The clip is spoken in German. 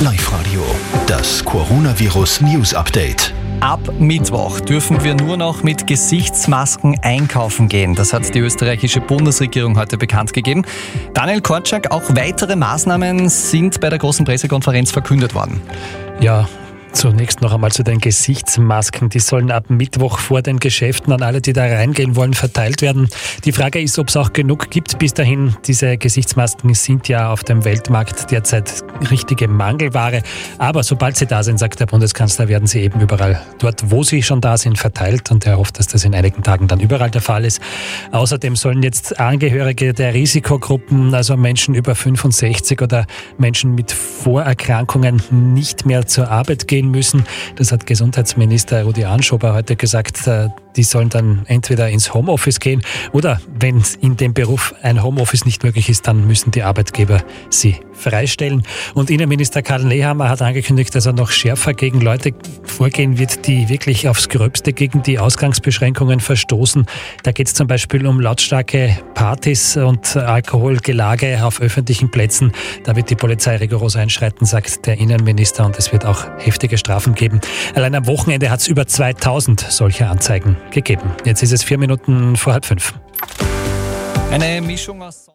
Live Radio, das Coronavirus News Update. Ab Mittwoch dürfen wir nur noch mit Gesichtsmasken einkaufen gehen. Das hat die österreichische Bundesregierung heute bekannt gegeben. Daniel Korczak, auch weitere Maßnahmen sind bei der großen Pressekonferenz verkündet worden. Ja, Zunächst noch einmal zu den Gesichtsmasken. Die sollen ab Mittwoch vor den Geschäften an alle, die da reingehen wollen, verteilt werden. Die Frage ist, ob es auch genug gibt bis dahin. Diese Gesichtsmasken sind ja auf dem Weltmarkt derzeit richtige Mangelware. Aber sobald sie da sind, sagt der Bundeskanzler, werden sie eben überall dort, wo sie schon da sind, verteilt. Und er hofft, dass das in einigen Tagen dann überall der Fall ist. Außerdem sollen jetzt Angehörige der Risikogruppen, also Menschen über 65 oder Menschen mit Vorerkrankungen, nicht mehr zur Arbeit gehen müssen. Das hat Gesundheitsminister Rudi Anschober heute gesagt. Äh, die sollen dann entweder ins Homeoffice gehen oder wenn in dem Beruf ein Homeoffice nicht möglich ist, dann müssen die Arbeitgeber sie freistellen. Und Innenminister Karl Nehammer hat angekündigt, dass er noch schärfer gegen Leute vorgehen wird, die wirklich aufs Gröbste gegen die Ausgangsbeschränkungen verstoßen. Da geht es zum Beispiel um lautstarke Partys und Alkoholgelage auf öffentlichen Plätzen. Da wird die Polizei rigoros einschreiten, sagt der Innenminister, und es wird auch heftige Strafen geben. Allein am Wochenende hat es über 2000 solcher Anzeigen gegeben. Jetzt ist es vier Minuten vor halb fünf. Eine Mischung aus